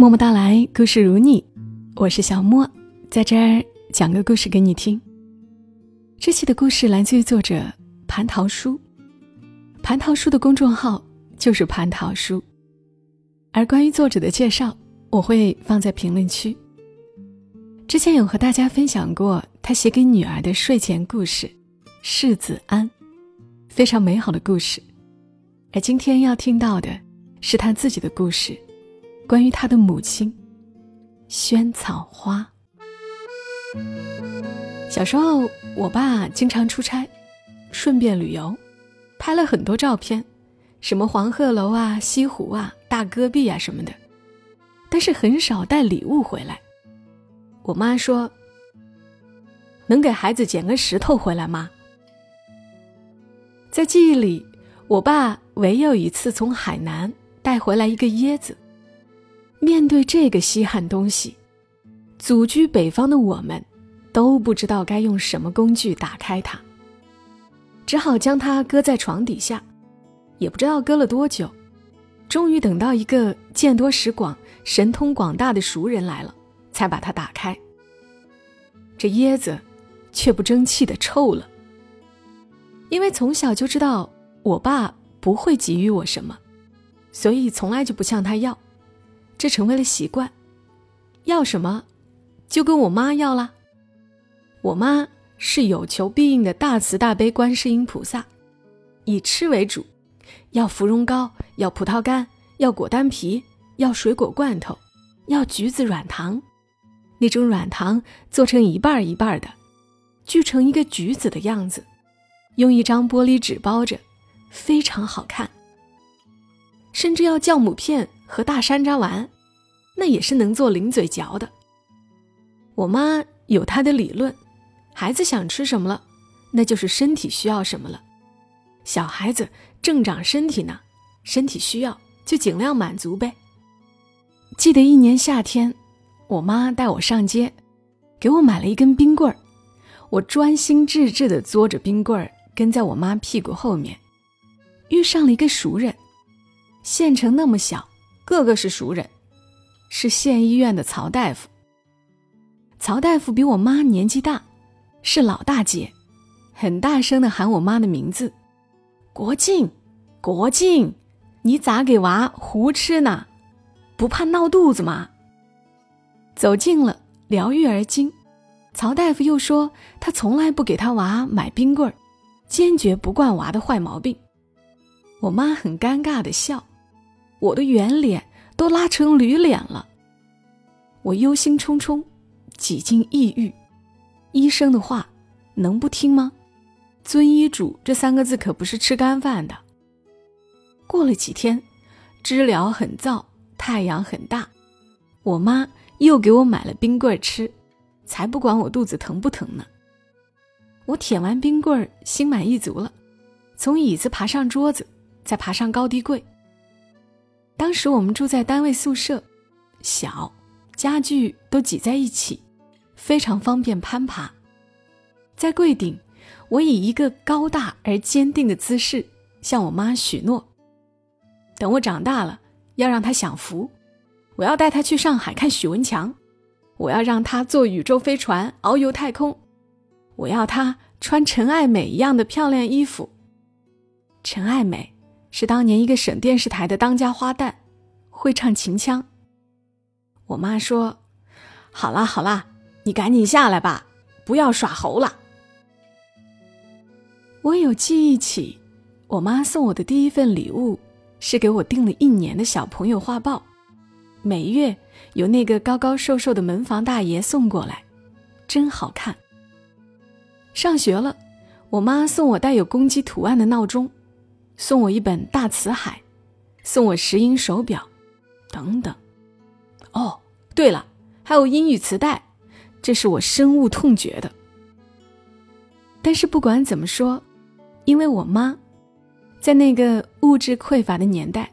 默默到来，故事如你，我是小莫，在这儿讲个故事给你听。这期的故事来自于作者蟠桃叔，蟠桃叔的公众号就是蟠桃叔，而关于作者的介绍，我会放在评论区。之前有和大家分享过他写给女儿的睡前故事《世子安》，非常美好的故事。而今天要听到的是他自己的故事。关于他的母亲，萱草花。小时候，我爸经常出差，顺便旅游，拍了很多照片，什么黄鹤楼啊、西湖啊、大戈壁啊什么的，但是很少带礼物回来。我妈说：“能给孩子捡个石头回来吗？”在记忆里，我爸唯有一次从海南带回来一个椰子。面对这个稀罕东西，祖居北方的我们，都不知道该用什么工具打开它，只好将它搁在床底下，也不知道搁了多久，终于等到一个见多识广、神通广大的熟人来了，才把它打开。这椰子却不争气的臭了，因为从小就知道我爸不会给予我什么，所以从来就不向他要。这成为了习惯，要什么，就跟我妈要啦。我妈是有求必应的大慈大悲观世音菩萨，以吃为主，要芙蓉糕，要葡萄干，要果丹皮，要水果罐头，要橘子软糖，那种软糖做成一半一半的，锯成一个橘子的样子，用一张玻璃纸包着，非常好看。甚至要酵母片。和大山楂丸，那也是能做零嘴嚼的。我妈有她的理论，孩子想吃什么了，那就是身体需要什么了。小孩子正长身体呢，身体需要就尽量满足呗。记得一年夏天，我妈带我上街，给我买了一根冰棍儿，我专心致志地嘬着冰棍儿，跟在我妈屁股后面，遇上了一个熟人，县城那么小。个个是熟人，是县医院的曹大夫。曹大夫比我妈年纪大，是老大姐，很大声的喊我妈的名字：“国静，国静，你咋给娃胡吃呢？不怕闹肚子吗？”走近了，疗愈而今。曹大夫又说，他从来不给他娃买冰棍儿，坚决不惯娃的坏毛病。我妈很尴尬的笑。我的圆脸都拉成驴脸了，我忧心忡忡，几近抑郁。医生的话能不听吗？遵医嘱这三个字可不是吃干饭的。过了几天，知了很燥，太阳很大，我妈又给我买了冰棍吃，才不管我肚子疼不疼呢。我舔完冰棍，心满意足了，从椅子爬上桌子，再爬上高低柜。当时我们住在单位宿舍，小，家具都挤在一起，非常方便攀爬。在柜顶，我以一个高大而坚定的姿势向我妈许诺：等我长大了，要让她享福，我要带她去上海看许文强，我要让她坐宇宙飞船遨游太空，我要她穿陈爱美一样的漂亮衣服。陈爱美。是当年一个省电视台的当家花旦，会唱秦腔。我妈说：“好啦好啦，你赶紧下来吧，不要耍猴了。”我有记忆起，我妈送我的第一份礼物是给我订了一年的小朋友画报，每月有那个高高瘦瘦的门房大爷送过来，真好看。上学了，我妈送我带有公鸡图案的闹钟。送我一本大辞海，送我石英手表，等等。哦，对了，还有英语磁带，这是我深恶痛绝的。但是不管怎么说，因为我妈，在那个物质匮乏的年代，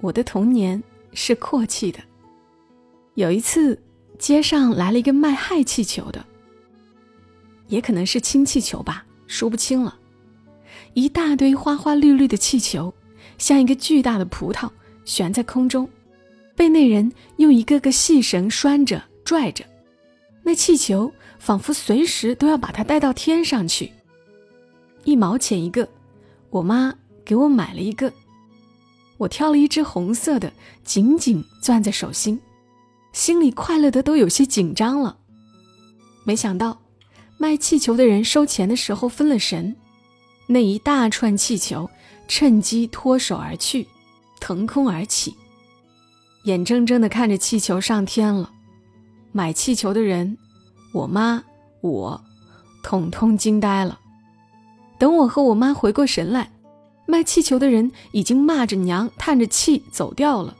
我的童年是阔气的。有一次，街上来了一个卖氦气球的，也可能是氢气球吧，说不清了。一大堆花花绿绿的气球，像一个巨大的葡萄悬在空中，被那人用一个个细绳拴着、拽着，那气球仿佛随时都要把它带到天上去。一毛钱一个，我妈给我买了一个，我挑了一只红色的，紧紧攥在手心，心里快乐的都有些紧张了。没想到，卖气球的人收钱的时候分了神。那一大串气球趁机脱手而去，腾空而起。眼睁睁地看着气球上天了，买气球的人，我妈我，统统惊呆了。等我和我妈回过神来，卖气球的人已经骂着娘，叹着气走掉了，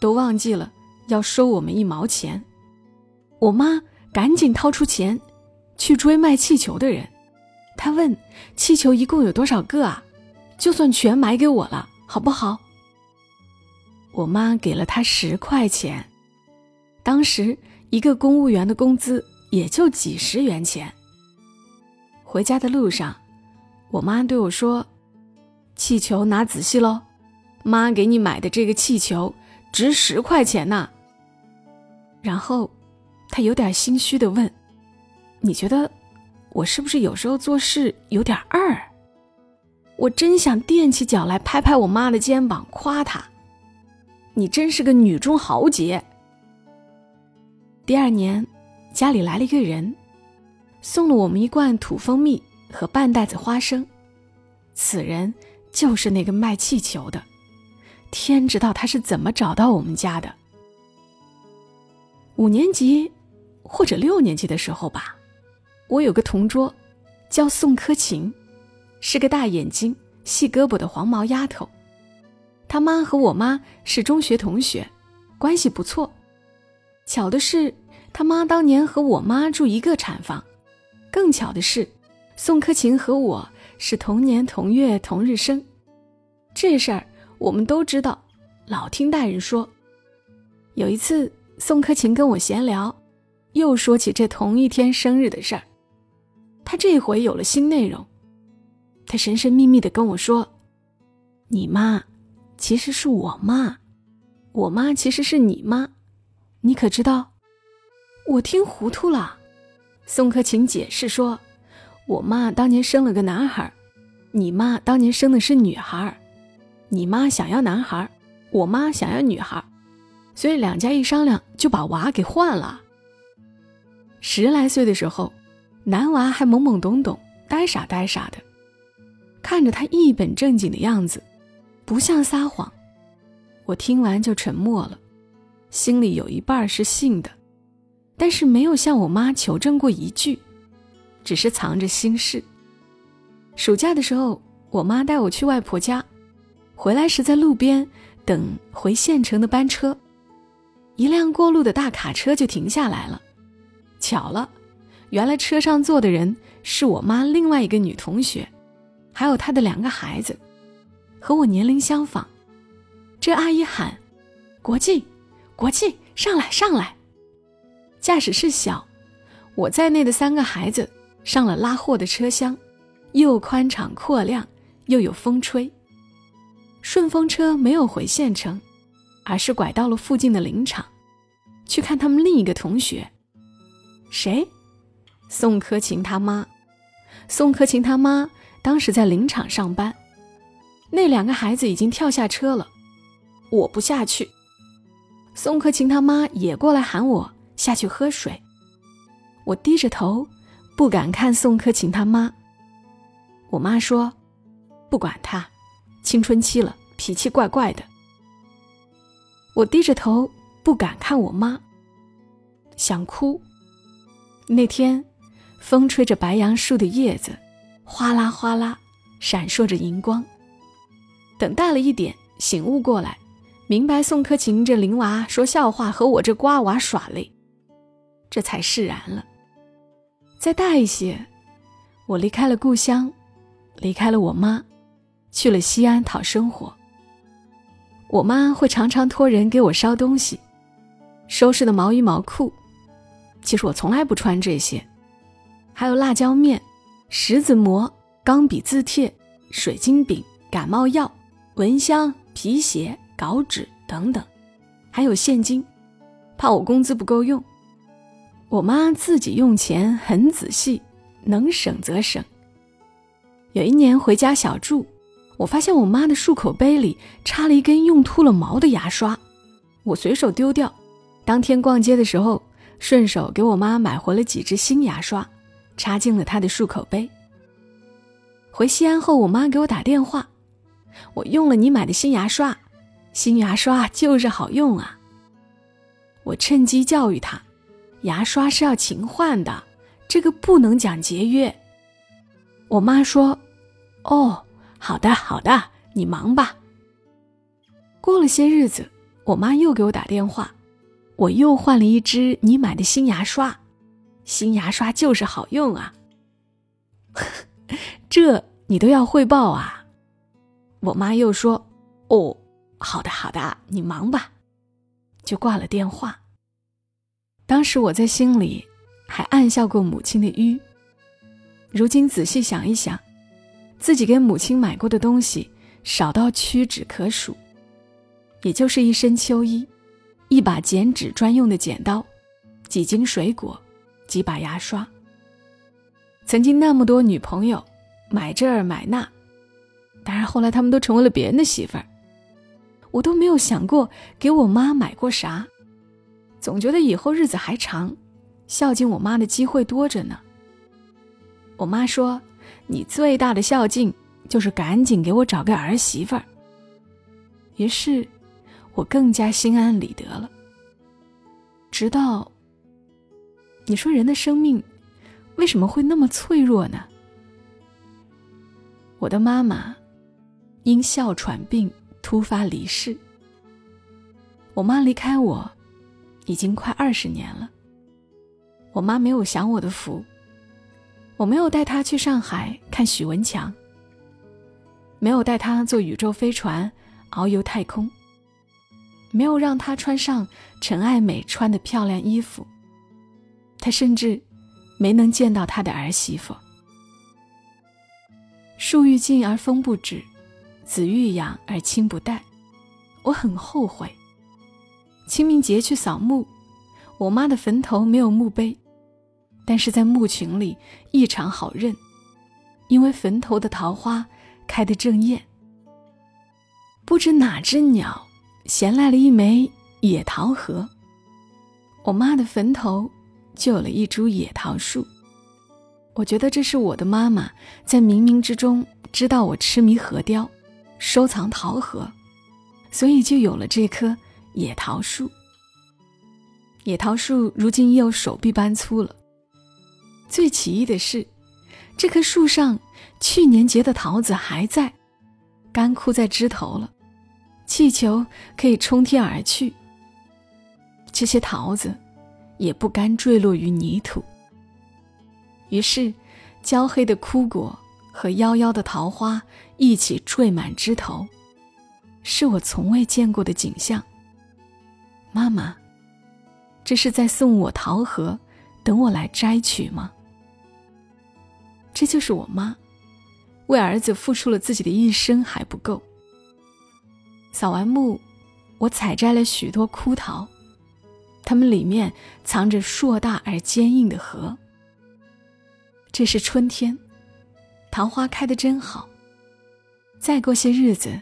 都忘记了要收我们一毛钱。我妈赶紧掏出钱，去追卖气球的人。他问：“气球一共有多少个啊？就算全买给我了，好不好？”我妈给了他十块钱。当时一个公务员的工资也就几十元钱。回家的路上，我妈对我说：“气球拿仔细喽，妈给你买的这个气球值十块钱呢。”然后，他有点心虚的问：“你觉得？”我是不是有时候做事有点二？我真想踮起脚来拍拍我妈的肩膀，夸她：“你真是个女中豪杰。”第二年，家里来了一个人，送了我们一罐土蜂蜜和半袋子花生。此人就是那个卖气球的，天知道他是怎么找到我们家的。五年级或者六年级的时候吧。我有个同桌，叫宋柯琴，是个大眼睛、细胳膊的黄毛丫头。他妈和我妈是中学同学，关系不错。巧的是，他妈当年和我妈住一个产房。更巧的是，宋柯琴和我是同年同月同日生。这事儿我们都知道，老听大人说。有一次，宋柯琴跟我闲聊，又说起这同一天生日的事儿。他这回有了新内容，他神神秘秘的跟我说：“你妈其实是我妈，我妈其实是你妈，你可知道？”我听糊涂了。宋克勤解释说：“我妈当年生了个男孩，你妈当年生的是女孩，你妈想要男孩，我妈想要女孩，所以两家一商量就把娃给换了。十来岁的时候。”男娃还懵懵懂懂、呆傻呆傻的，看着他一本正经的样子，不像撒谎。我听完就沉默了，心里有一半是信的，但是没有向我妈求证过一句，只是藏着心事。暑假的时候，我妈带我去外婆家，回来时在路边等回县城的班车，一辆过路的大卡车就停下来了，巧了。原来车上坐的人是我妈另外一个女同学，还有她的两个孩子，和我年龄相仿。这阿姨喊：“国际，国际，上来，上来！”驾驶室小，我在内的三个孩子上了拉货的车厢，又宽敞阔亮，又有风吹。顺风车没有回县城，而是拐到了附近的林场，去看他们另一个同学。谁？宋柯琴他妈，宋柯琴他妈当时在林场上班，那两个孩子已经跳下车了，我不下去。宋柯琴他妈也过来喊我下去喝水，我低着头，不敢看宋柯琴他妈。我妈说：“不管他，青春期了，脾气怪怪的。”我低着头，不敢看我妈，想哭。那天。风吹着白杨树的叶子，哗啦哗啦，闪烁着银光。等大了一点，醒悟过来，明白宋柯晴这林娃说笑话和我这瓜娃耍赖，这才释然了。再大一些，我离开了故乡，离开了我妈，去了西安讨生活。我妈会常常托人给我捎东西，收拾的毛衣毛裤。其实我从来不穿这些。还有辣椒面、石子馍、钢笔字帖、水晶饼、感冒药、蚊香、皮鞋、稿纸等等，还有现金，怕我工资不够用。我妈自己用钱很仔细，能省则省。有一年回家小住，我发现我妈的漱口杯里插了一根用秃了毛的牙刷，我随手丢掉。当天逛街的时候，顺手给我妈买回了几支新牙刷，插进了他的漱口杯。回西安后，我妈给我打电话，我用了你买的新牙刷，新牙刷就是好用啊。我趁机教育她，牙刷是要勤换的，这个不能讲节约。我妈说：“哦，好的，好的，你忙吧。”过了些日子，我妈又给我打电话，我又换了一支你买的新牙刷，新牙刷就是好用啊。这你都要汇报啊？我妈又说：“哦，好的，好的，你忙吧。”就挂了电话。当时我在心里还暗笑过母亲的愚。如今仔细想一想，自己给母亲买过的东西少到屈指可数，也就是一身秋衣、一把剪纸专用的剪刀、几斤水果、几把牙刷。曾经那么多女朋友，买这儿买那，当然后来他们都成为了别人的媳妇儿，我都没有想过给我妈买过啥，总觉得以后日子还长，孝敬我妈的机会多着呢。我妈说：“你最大的孝敬就是赶紧给我找个儿媳妇儿。”于是，我更加心安理得了。直到，你说人的生命为什么会那么脆弱呢？我的妈妈因哮喘病突发离世。我妈离开我已经快二十年了。我妈没有享我的福。我没有带她去上海看许文强，没有带她坐宇宙飞船遨游太空，没有让她穿上陈爱美穿的漂亮衣服，他甚至没能见到他的儿媳妇。树欲静而风不止，子欲养而亲不待，我很后悔。清明节去扫墓，我妈的坟头没有墓碑。但是在墓群里异常好认，因为坟头的桃花开得正艳。不知哪只鸟衔来了一枚野桃核，我妈的坟头就有了一株野桃树。我觉得这是我的妈妈在冥冥之中知道我痴迷核雕，收藏桃核，所以就有了这棵野桃树。野桃树如今已有手臂般粗了。最奇异的是，这棵树上去年结的桃子还在，干枯在枝头了。气球可以冲天而去，这些桃子也不甘坠落于泥土。于是，焦黑的枯果和夭夭的桃花一起缀满枝头，是我从未见过的景象。妈妈，这是在送我桃核，等我来摘取吗？这就是我妈，为儿子付出了自己的一生还不够。扫完墓，我采摘了许多枯桃，它们里面藏着硕大而坚硬的核。这是春天，桃花开得真好。再过些日子，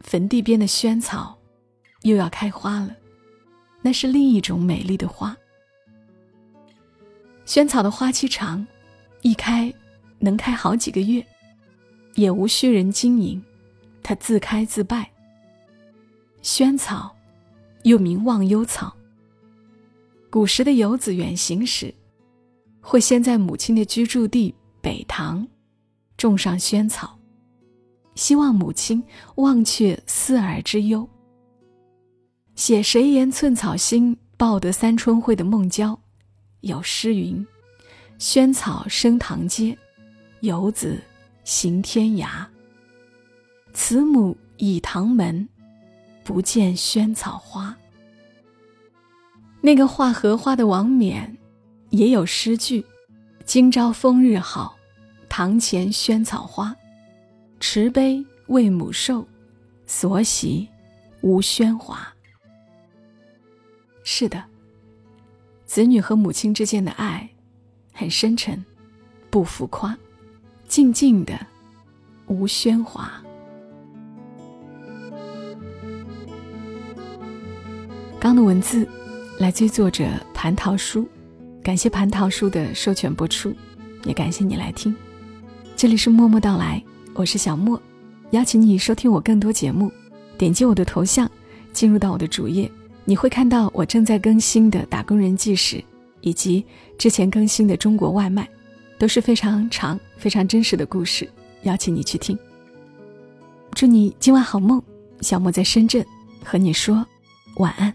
坟地边的萱草又要开花了，那是另一种美丽的花。萱草的花期长，一开。能开好几个月，也无需人经营，它自开自败。萱草，又名忘忧草。古时的游子远行时，会先在母亲的居住地北塘种上萱草，希望母亲忘却思儿之忧。写“谁言寸草心，报得三春晖”的孟郊，有诗云：“萱草生堂阶。”游子行天涯。慈母倚堂门，不见萱草花。那个画荷花的王冕，也有诗句：“今朝风日好，堂前萱草花。持杯为母寿，所喜无喧哗。”是的，子女和母亲之间的爱，很深沉，不浮夸，静静的，无喧哗。刚的文字来自于作者蟠桃叔，感谢蟠桃叔的授权播出，也感谢你来听。这里是默默到来，我是小莫，邀请你收听我更多节目，点击我的头像，进入到我的主页。你会看到我正在更新的《打工人纪实》，以及之前更新的《中国外卖》，都是非常长、非常真实的故事，邀请你去听。祝你今晚好梦，小莫在深圳和你说晚安。